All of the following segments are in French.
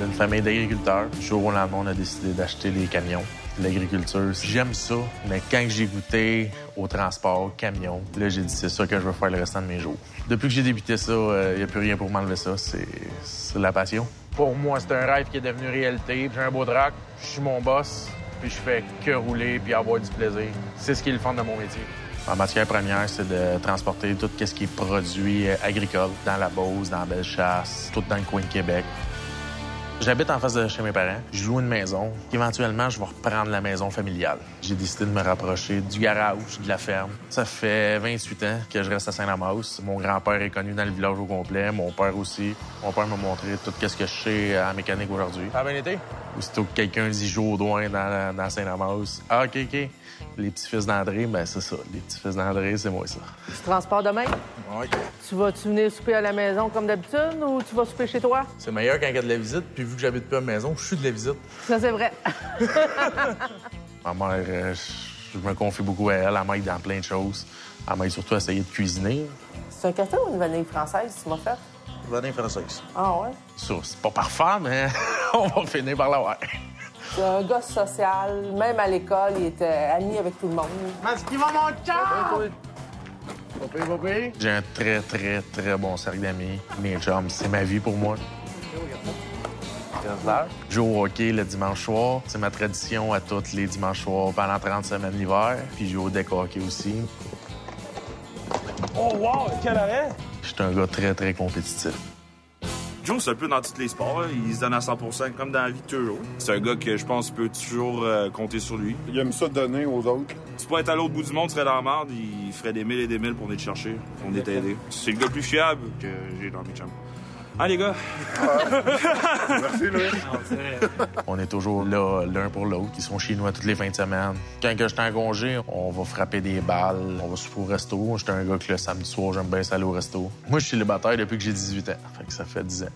d'une famille d'agriculteurs. Du jour au lendemain, on a décidé d'acheter des camions. L'agriculture, j'aime ça, mais quand j'ai goûté au transport, camion, là, j'ai dit c'est ça que je veux faire le restant de mes jours. Depuis que j'ai débuté ça, il n'y a plus rien pour m'enlever ça. C'est la passion. Pour moi, c'est un rêve qui est devenu réalité. J'ai un beau drac, je suis mon boss, puis je fais que rouler puis avoir du plaisir. C'est ce qui est le fun de mon métier. Ma matière première, c'est de transporter tout ce qui est produit agricole dans la Beauce, dans la Bellechasse, tout dans le coin de Québec. J'habite en face de chez mes parents. Je loue une maison. Éventuellement, je vais reprendre la maison familiale. J'ai décidé de me rapprocher du garage, de la ferme. Ça fait 28 ans que je reste à Saint-Lamaus. Mon grand-père est connu dans le village au complet. Mon père aussi. Mon père m'a montré tout ce que je sais en mécanique aujourd'hui. Ça a bien été? Aussitôt que quelqu'un dit Jourdouin dans, dans Saint-Lamaus. Ah, OK, OK. Les petits-fils d'André, ben c'est ça. Les petits-fils d'André, c'est moi ça. Tu transportes demain? Oui. Tu vas-tu venir souper à la maison comme d'habitude ou tu vas souper chez toi? C'est meilleur quand il y a de la visite, puis vu que j'habite pas à la maison, je suis de la visite. Ça, c'est vrai. Ma mère, euh, je me confie beaucoup à elle. Elle m'aide dans plein de choses. Elle m'aide surtout à essayer de cuisiner. C'est un café ou une vanille française, tu m'as fait? Vanille française. Ah ouais? Ça, c'est pas parfait, mais on va finir par l'avoir. C'est un gars social. Même à l'école, il était ami avec tout le monde. Masque qui va mon cœur! J'ai un très, très, très bon cercle d'amis. Mes chums, c'est ma vie pour moi. Je joue au hockey le dimanche soir. C'est ma tradition à tous les dimanches soirs pendant 30 semaines l'hiver. Puis je joue au deck hockey aussi. Oh wow, quel arrêt! Je suis un gars très, très compétitif. Joe, c'est un peu dans tous les sports. là. Il se donne à 100% comme dans la vie de toujours. C'est un gars que je pense peut toujours euh, compter sur lui. Il aime ça donner aux autres. Si pour être à l'autre bout du monde, serait dans la merde, il ferait des mille et des mille pour venir te chercher. On est aidé. C'est le gars le plus fiable que j'ai dans mes chums. Hein, les gars? Merci, Louis. On est toujours là, l'un pour l'autre. Ils sont chez nous à toutes les fins de semaine. Quand que j'étais en congé, on va frapper des balles, on va souper au resto. J'étais un gars que le samedi soir, j'aime bien ça aller au resto. Moi, je suis célibataire depuis que j'ai 18 ans. Fait que ça fait 10 ans.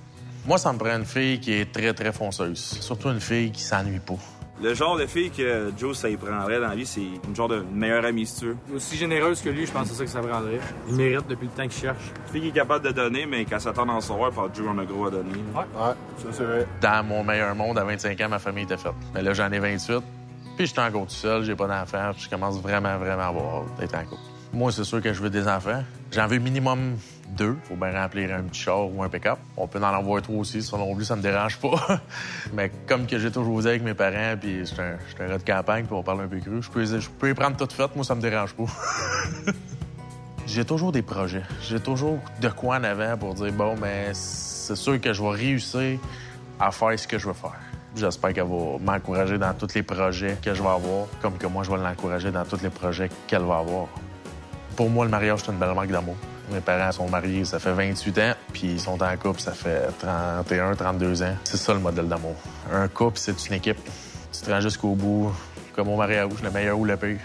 Moi, ça me prend une fille qui est très, très fonceuse. Surtout une fille qui s'ennuie pas. Le genre de fille que Joe, ça y prendrait dans la vie, c'est une genre de meilleure amie, si tu veux. Aussi généreuse que lui, je pense que c'est ça que ça prendrait. Il mérite depuis le temps qu'il cherche. Une fille qui est capable de donner, mais qu'elle s'attend d'en savoir, par Joe en a gros à donner. Ouais, ça, c'est vrai. Dans mon meilleur monde, à 25 ans, ma famille était faite. Mais là, j'en ai 28. Puis j'étais encore tout seul, j'ai pas d'enfants. puis Je commence vraiment, vraiment à avoir d'être en couple. Moi, c'est sûr que je veux des enfants. J'en veux minimum deux. Faut bien remplir un petit char ou un pick-up. On peut en avoir trois aussi, ça non plus, ça me dérange pas. Mais comme que j'ai toujours dit avec mes parents, puis je suis un, un gars de campagne, puis on parle un peu cru, je peux, je peux les prendre toutes faites, moi, ça me dérange pas. j'ai toujours des projets. J'ai toujours de quoi en avant pour dire, bon, mais c'est sûr que je vais réussir à faire ce que je veux faire. J'espère qu'elle va m'encourager dans tous les projets que je vais avoir, comme que moi, je vais l'encourager dans tous les projets qu'elle va avoir. Pour moi, le mariage, c'est une belle marque d'amour. Mes parents sont mariés, ça fait 28 ans, puis ils sont en couple, ça fait 31, 32 ans. C'est ça le modèle d'amour. Un couple, c'est une équipe. Tu te rends jusqu'au bout, comme au mariage, le meilleur ou le pire.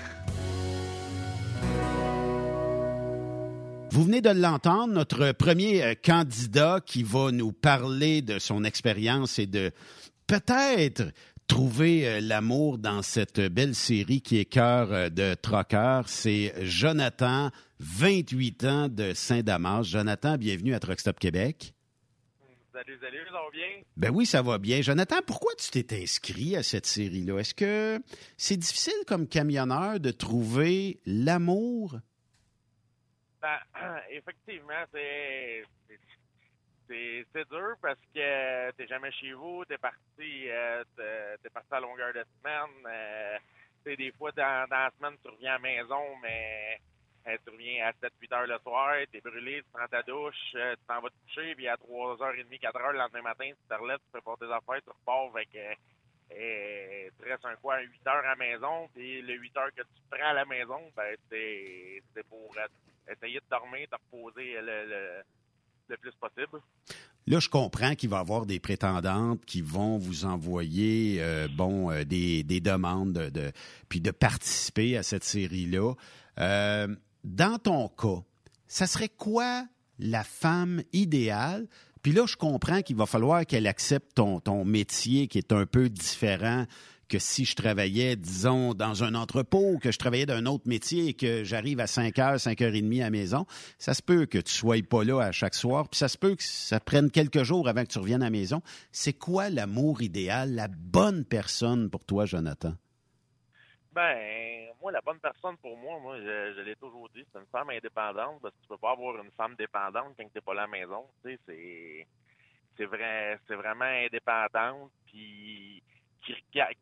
Vous venez de l'entendre, notre premier euh, candidat qui va nous parler de son expérience et de peut-être trouver euh, l'amour dans cette belle série qui est Cœur euh, de Trocker. C'est Jonathan, 28 ans de Saint-Damas. Jonathan, bienvenue à Truck Stop Québec. Salut, salut, ça va bien? Ben oui, ça va bien. Jonathan, pourquoi tu t'es inscrit à cette série-là? Est-ce que c'est difficile comme camionneur de trouver l'amour? Ben, effectivement, c'est c'est- dur parce que t'es jamais chez vous, t'es parti euh, t'es parti à longueur de semaine. Euh, des fois, dans, la semaine, tu reviens à la maison, mais euh, tu reviens à 7-8 heures le soir, t'es brûlé, tu prends ta douche, tu t'en vas te coucher, puis à 3h30, 4h le lendemain matin, tu te relèves, tu prépares tes affaires, tu repars, que euh, tu restes un quoi, 8 heures à la maison, puis le 8 heures que tu prends à la maison, ben c'est pour essayer de dormir, de reposer le, le, Là, je comprends qu'il va y avoir des prétendantes qui vont vous envoyer euh, euh, des, des demandes de, de- puis de participer à cette série-là. Euh, dans ton cas, ça serait quoi la femme idéale? Puis là, je comprends qu'il va falloir qu'elle accepte ton, ton métier qui est un peu différent que si je travaillais, disons, dans un entrepôt, que je travaillais d'un autre métier et que j'arrive à 5 h, 5 h 30 à la maison, ça se peut que tu sois pas là à chaque soir, puis ça se peut que ça prenne quelques jours avant que tu reviennes à la maison. C'est quoi l'amour idéal, la bonne personne pour toi, Jonathan? Ben, moi, la bonne personne pour moi, moi, je, l'ai toujours dit, c'est une femme indépendante, parce que tu peux pas avoir une femme dépendante quand t'es pas là à la maison. Tu sais, c'est, c'est vrai, c'est vraiment indépendante, puis qui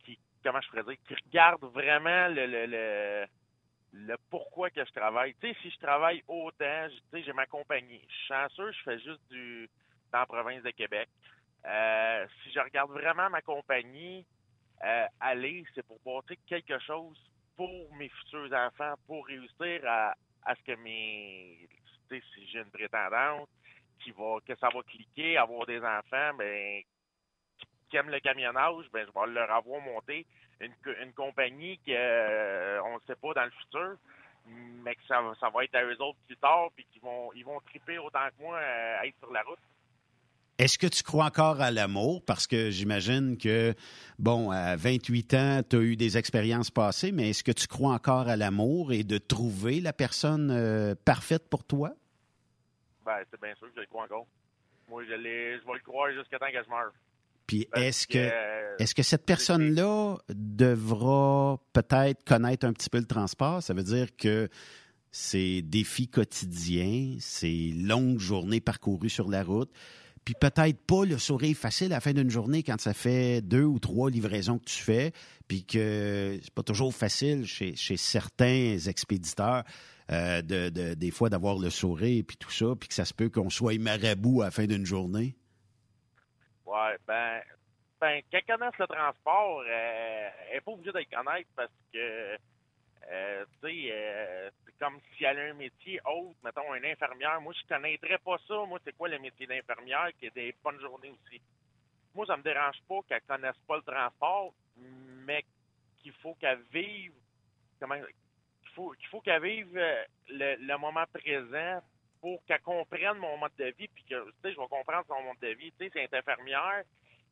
qui, comment je pourrais dire, qui regarde vraiment le, le, le, pourquoi que je travaille. Tu sais, si je travaille autant, tu sais, j'ai ma compagnie. Je suis chanceux, je fais juste du, dans la province de Québec. Euh, si je regarde vraiment ma compagnie, euh, aller, c'est pour bâtir quelque chose pour mes futurs enfants, pour réussir à, à ce que mes, tu sais, si j'ai une prétendante, qui va, que ça va cliquer, avoir des enfants, ben, qui, aiment le camionnage, ben, je vais leur avoir monté une, une compagnie que, euh, on ne sait pas dans le futur, mais que ça, va- ça va être à eux autres plus tard, puis qu'ils vont, ils vont triper autant que moi euh, à être sur la route. Est-ce que tu crois encore à l'amour? Parce que j'imagine que, bon, à 28 ans, tu as eu des expériences passées, mais est-ce que tu crois encore à l'amour et de trouver la personne euh, parfaite pour toi? Ben, c'est bien sûr que je le crois encore. Moi, je, je vais le croire jusqu'à temps que je meure. Puis est-ce que, est-ce que cette personne-là devra peut-être connaître un petit peu le transport? Ça veut dire que ces défis quotidiens, ces longues journées parcourues sur la route, puis peut-être pas le sourire facile à la fin d'une journée quand ça fait deux ou trois livraisons que tu fais, puis que c'est pas toujours facile chez, chez certains expéditeurs euh, de, de- des fois d'avoir le sourire puis tout ça, puis que ça se peut qu'on soit marabout à la fin d'une journée. Ouais, ben, ben qu'elle connaisse le transport, euh, elle n'est pas obligée de le connaître parce que, euh, tu sais, euh, c'est comme si elle a un métier autre, mettons, une infirmière. Moi, je connaîtrais pas ça. Moi, c'est quoi le métier d'infirmière qui est des bonnes journées aussi? Moi, ça me dérange pas qu'elle connaisse pas le transport, mais qu'il faut qu'elle vive, comment, qu'il faut, qu'il faut qu'elle vive euh, le, le moment présent pour qu'elle comprenne mon mode de vie, puis que, tu sais, je vais comprendre son mode de vie. Tu sais, c'est infirmière,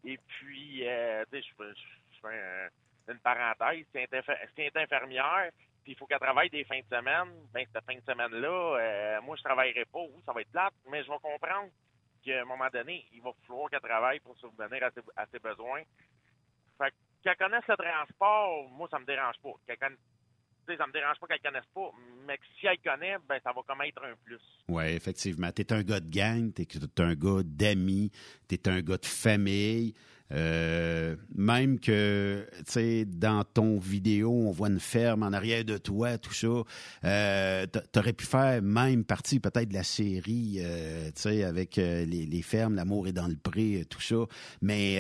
et puis, euh, tu sais, je fais, une parenthèse, c'est infirmière, puis il faut qu'elle travaille des fins de semaine. Ben, cette fin de semaine-là, euh, moi, je travaillerai pas, ça va être plate, mais je vais comprendre qu'à un moment donné, il va falloir qu'elle travaille pour subvenir à ses, à ses besoins. Fait que, qu'elle connaisse le transport, moi, ça me dérange pas. Qu'elle sais, ça me dérange pas qu'elle connaisse pas, mais si elle connaît, ben, ça va comme être un plus. Oui, effectivement. Tu es un gars de gang, tu es, un gars d'amis, tu es un gars de famille. Euh, même que, tu sais, dans ton vidéo, on voit une ferme en arrière de toi, tout ça. Euh, tu aurais pu faire même partie peut-être de la série, euh, tu sais, avec euh, les, fermes, l'amour est dans le pré, tout ça. Mais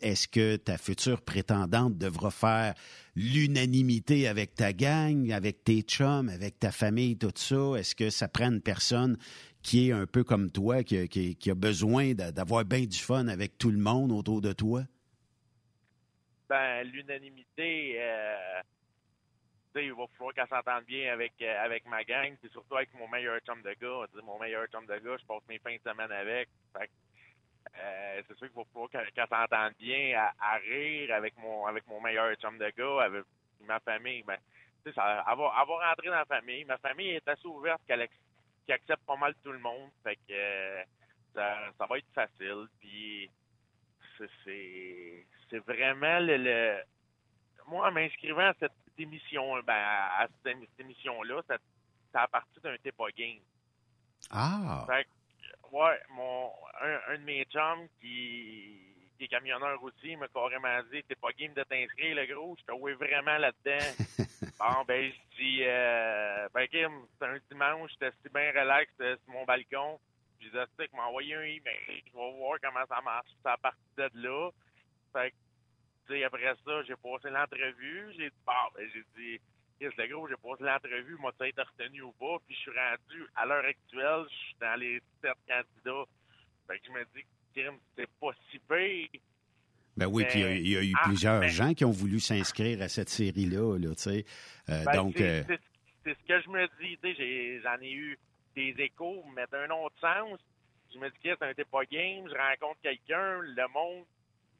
est-ce que ta future prétendante devra faire l'unanimité avec ta gang, avec tes chums, avec ta famille, tout ça? Est-ce que ça prend une personne qui est un peu comme toi, qui, a besoin d'a- d'avoir bien du fun avec tout le monde autour de toi? Ben, l'unanimité, euh, il va falloir qu'elle s'entende bien avec, euh, avec ma gang, puis surtout avec mon meilleur chum de gars. Mon meilleur chum de gars, je passe mes fins de semaine avec. Euh, c'est sûr qu'il va falloir qu'elle qu'elle s'entende bien à, rire avec mon avec mon meilleur chum de gars, avec ma famille. Ben, ça, elle, va, rentrer dans la famille. Ma famille est assez ouverte qu'elle qu'elle accepte pas mal tout le monde. Fait que euh, ça, ça va être facile. Puis c'est- vraiment le, le- moi en m'inscrivant à cette émission ben à cette, cette émission-là, ça, ça a parti d'un Tepa Game. Ah! Fait que, ouais, mon un, un de mes chums qui, qui est camionneur aussi m'a carrément dit T'es pas game de t'inscrire, le gros, je te vois vraiment là-dedans. bon ben je dis euh, ben Kim, c'est un dimanche, j'étais si bien relax euh, sur mon balcon. Je disais c'est m'a envoyé un email, je vais voir comment ça marche. C'est à partir de là. Fait que tu sais, après ça, j'ai passé l'entrevue, j'ai dit, bon, ben, j'ai dit, le gros, j'ai passé l'entrevue, moi, tu été retenu ou pas, puis je suis rendu, à l'heure actuelle, je suis dans les sept candidats. Fait que je me dis, Kim, c'est pas si pire. Ben oui, puis il y a- il y, a eu Ah, plusieurs mais- gens qui ont voulu s'inscrire à cette série-là, là, tu sais. Euh, Ben, donc, c'est, euh, c'est- c'est ce que je me dis, tu sais, j'ai- j'en ai eu des échos, mais d'un autre sens, je me dis, Chris, un t'es pas game, je rencontre quelqu'un, le monde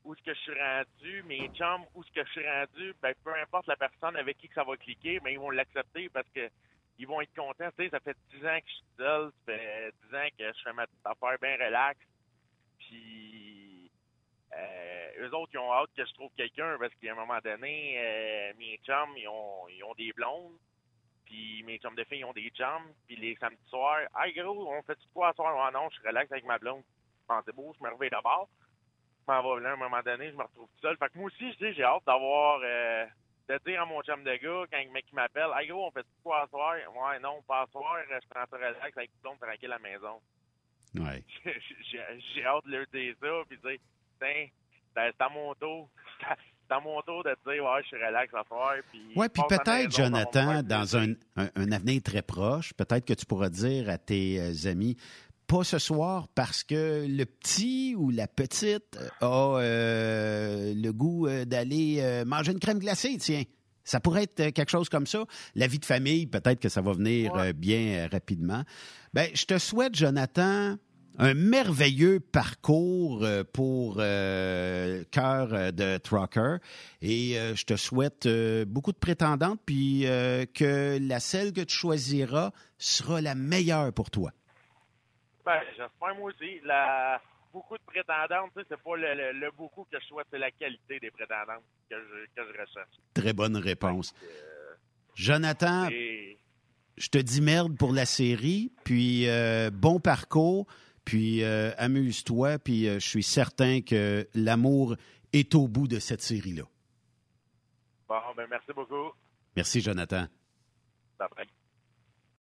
où ce que je suis rendu, mes chums, où ce que je suis rendu, ben, peu importe la personne avec qui que ça va cliquer, mais ils vont l'accepter parce que ils vont être contents. Tu sais, ça fait 10 ans que je suis seul, ça fait 10 ans que je fais ma petite affaire bien relax. Puis, euh, eux autres, ils ont hâte que je trouve quelqu'un parce qu'à un moment donné, euh, mes chums, ils ont, ils ont des blondes. Puis mes chums de filles, ils ont des chums. Puis les samedis soirs, « Hey gros, on fait quoi ce soir? Ah non, je suis relax avec ma blonde. Bon, c'est beau, je me réveille d'abord. Je m'en vais là, à un moment donné, je me retrouve tout seul. Fait que moi aussi, je dis, j'ai hâte d'avoir... Euh, de dire à mon chum de gars, quand le mec m'appelle, Hey gros, on fait quoi ce soir? Ouais, non, pas ce soir, je prends ça relax avec tout le monde tranquille à la maison. Ouais. j'ai hâte de leur dire ça, puis dire, tiens, c'est à mon tour. C'est à mon tour de te dire, ouais, je suis relax à soir. Puis ouais, puis à peut-être, Jonathan, dans un, un, un avenir très proche, peut-être que tu pourras dire à tes euh, amis, pas ce soir parce que le petit ou la petite a euh, le goût euh, d'aller euh, manger une crème glacée, tiens. Ça pourrait être euh, quelque chose comme ça. La vie de famille, peut-être que ça va venir euh, bien euh, rapidement. Ben, je te souhaite, Jonathan, un merveilleux parcours euh, pour euh, cœur euh, de trucker et euh, je te souhaite euh, beaucoup de prétendantes puis euh, que la celle que tu choisiras sera la meilleure pour toi. Ben, j'espère moi aussi. La... Beaucoup de prétendantes, tu sais, c'est pas le, le- le beaucoup que je souhaite, c'est la qualité des prétendantes que je, que je recherche. Très bonne réponse. Jonathan, Et je te dis merde pour la série, puis euh, bon parcours, puis euh, amuse-toi, puis euh, je suis certain que l'amour est au bout de cette série-là. bon, ben merci beaucoup. Merci, Jonathan. Bye bye.